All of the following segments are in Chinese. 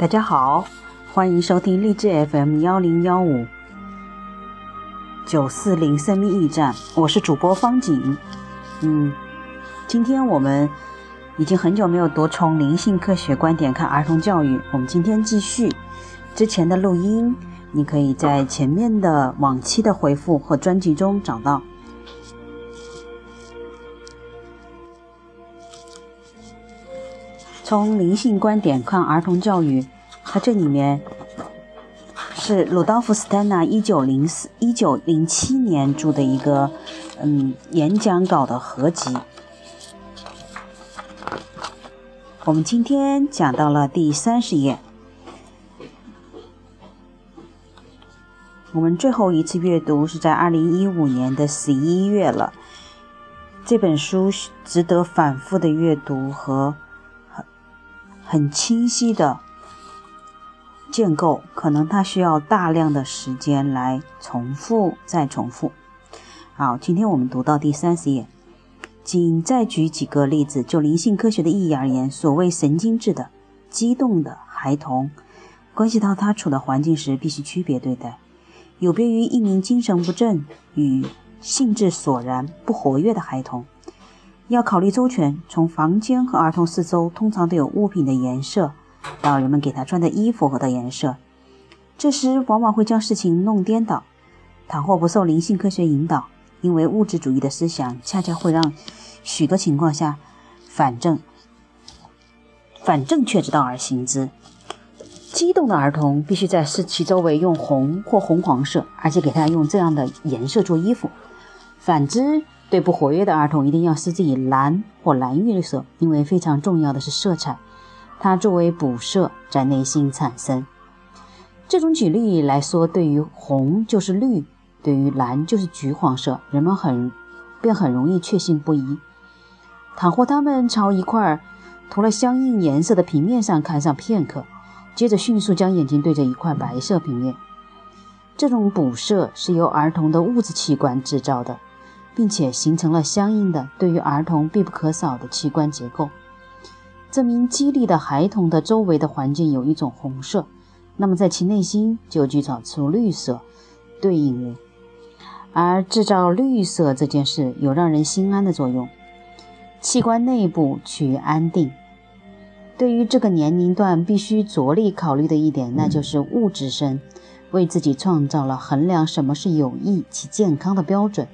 大家好，欢迎收听励志 FM 幺零幺五九四零生命驿站，我是主播方景。嗯，今天我们已经很久没有读从灵性科学观点看儿童教育，我们今天继续之前的录音，你可以在前面的往期的回复和专辑中找到。从灵性观点看儿童教育，它这里面是鲁道夫·斯坦纳一九零四一九零七年著的一个嗯演讲稿的合集。我们今天讲到了第三十页，我们最后一次阅读是在二零一五年的十一月了。这本书值得反复的阅读和很。很清晰的建构，可能它需要大量的时间来重复再重复。好，今天我们读到第三十页，仅再举几个例子。就灵性科学的意义而言，所谓神经质的、激动的孩童，关系到他处的环境时，必须区别对待，有别于一名精神不振与兴致索然、不活跃的孩童。要考虑周全，从房间和儿童四周通常都有物品的颜色，到人们给他穿的衣服和的颜色，这时往往会将事情弄颠倒。倘或不受灵性科学引导，因为物质主义的思想恰恰会让许多情况下反正反正确之道而行之。激动的儿童必须在视其周围用红或红黄色，而且给他用这样的颜色做衣服。反之。对不活跃的儿童，一定要施之以蓝或蓝绿色，因为非常重要的是色彩，它作为补色在内心产生。这种举例来说，对于红就是绿，对于蓝就是橘黄色，人们很便很容易确信不疑。倘或他们朝一块涂了相应颜色的平面上看上片刻，接着迅速将眼睛对着一块白色平面，这种补色是由儿童的物质器官制造的。并且形成了相应的对于儿童必不可少的器官结构，这名激励的孩童的周围的环境有一种红色，那么在其内心就聚造出绿色对应物，而制造绿色这件事有让人心安的作用，器官内部趋于安定。对于这个年龄段必须着力考虑的一点，那就是物质生为自己创造了衡量什么是有益其健康的标准。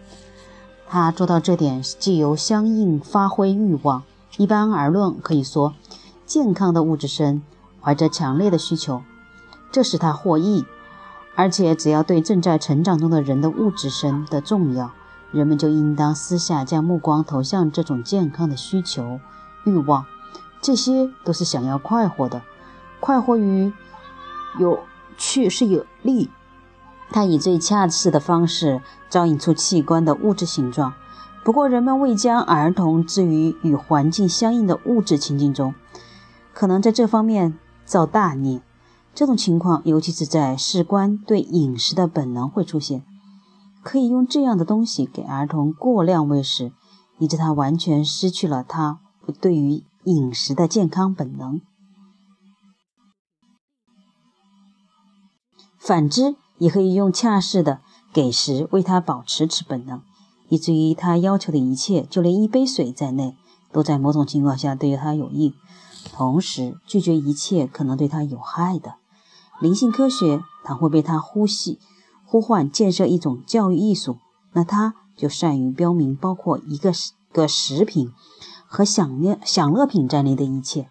他做到这点，既有相应发挥欲望。一般而论，可以说，健康的物质身怀着强烈的需求，这使他获益。而且，只要对正在成长中的人的物质身的重要，人们就应当私下将目光投向这种健康的需求、欲望。这些都是想要快活的，快活于有趣是有利。他以最恰适的方式招引出器官的物质形状。不过，人们未将儿童置于与环境相应的物质情境中，可能在这方面造大孽。这种情况，尤其是在事关对饮食的本能会出现。可以用这样的东西给儿童过量喂食，以致他完全失去了他对于饮食的健康本能。反之，也可以用恰适的给食为他保持此本能，以至于他要求的一切，就连一杯水在内，都在某种情况下对他有益，同时拒绝一切可能对他有害的。灵性科学倘会被他呼吸呼唤建设一种教育艺术，那他就善于标明包括一个个食品和享乐享乐品在内的一切。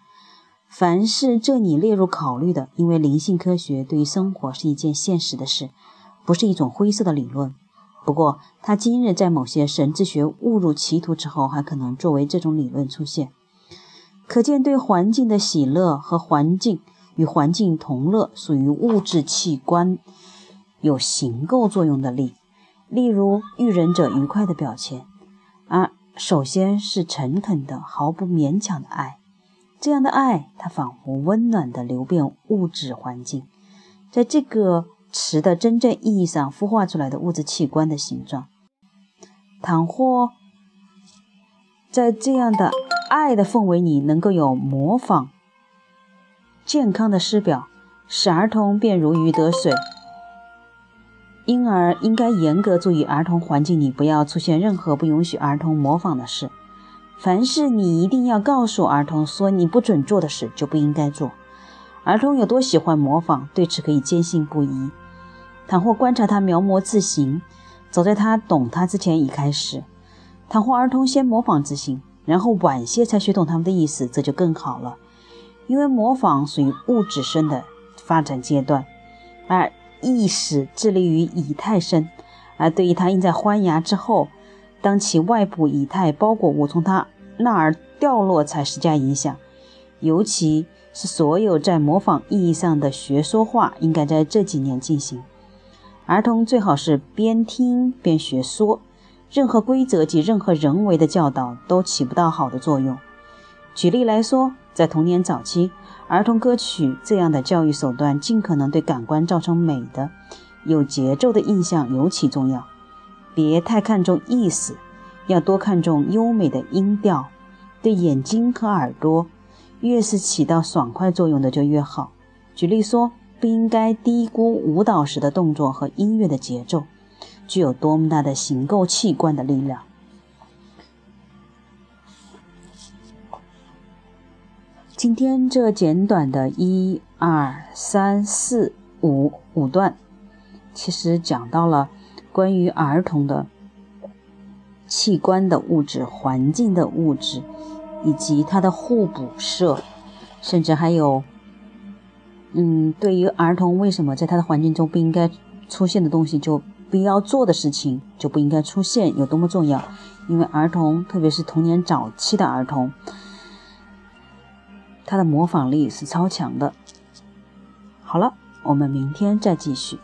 凡是这里列入考虑的，因为灵性科学对于生活是一件现实的事，不是一种灰色的理论。不过，他今日在某些神智学误入歧途之后，还可能作为这种理论出现。可见，对环境的喜乐和环境与环境同乐，属于物质器官有形构作用的力。例如，育人者愉快的表情，啊，首先是诚恳的、毫不勉强的爱。这样的爱，它仿佛温暖地流遍物质环境，在这个词的真正意义上孵化出来的物质器官的形状。倘或在这样的爱的氛围里，能够有模仿健康的师表，使儿童便如鱼得水。因而应该严格注意儿童环境里不要出现任何不允许儿童模仿的事。凡是你一定要告诉儿童说你不准做的事，就不应该做。儿童有多喜欢模仿，对此可以坚信不疑。倘或观察他描摹字形，早在他懂他之前已开始；倘或儿童先模仿字形，然后晚些才学懂他们的意思，这就更好了。因为模仿属于物质生的发展阶段，而意识致力于以太生，而对于他印在欢牙之后，当其外部以太包裹物从他那儿掉落，才施加影响。尤其是所有在模仿意义上的学说话，应该在这几年进行。儿童最好是边听边学说，任何规则及任何人为的教导都起不到好的作用。举例来说，在童年早期。儿童歌曲这样的教育手段，尽可能对感官造成美的、有节奏的印象尤其重要。别太看重意思，要多看重优美的音调。对眼睛和耳朵，越是起到爽快作用的就越好。举例说，不应该低估舞蹈时的动作和音乐的节奏，具有多么大的形构器官的力量。今天这简短的一二三四五五段，其实讲到了关于儿童的器官的物质、环境的物质，以及它的互补色，甚至还有，嗯，对于儿童为什么在他的环境中不应该出现的东西，就不要做的事情就不应该出现，有多么重要？因为儿童，特别是童年早期的儿童。他的模仿力是超强的。好了，我们明天再继续。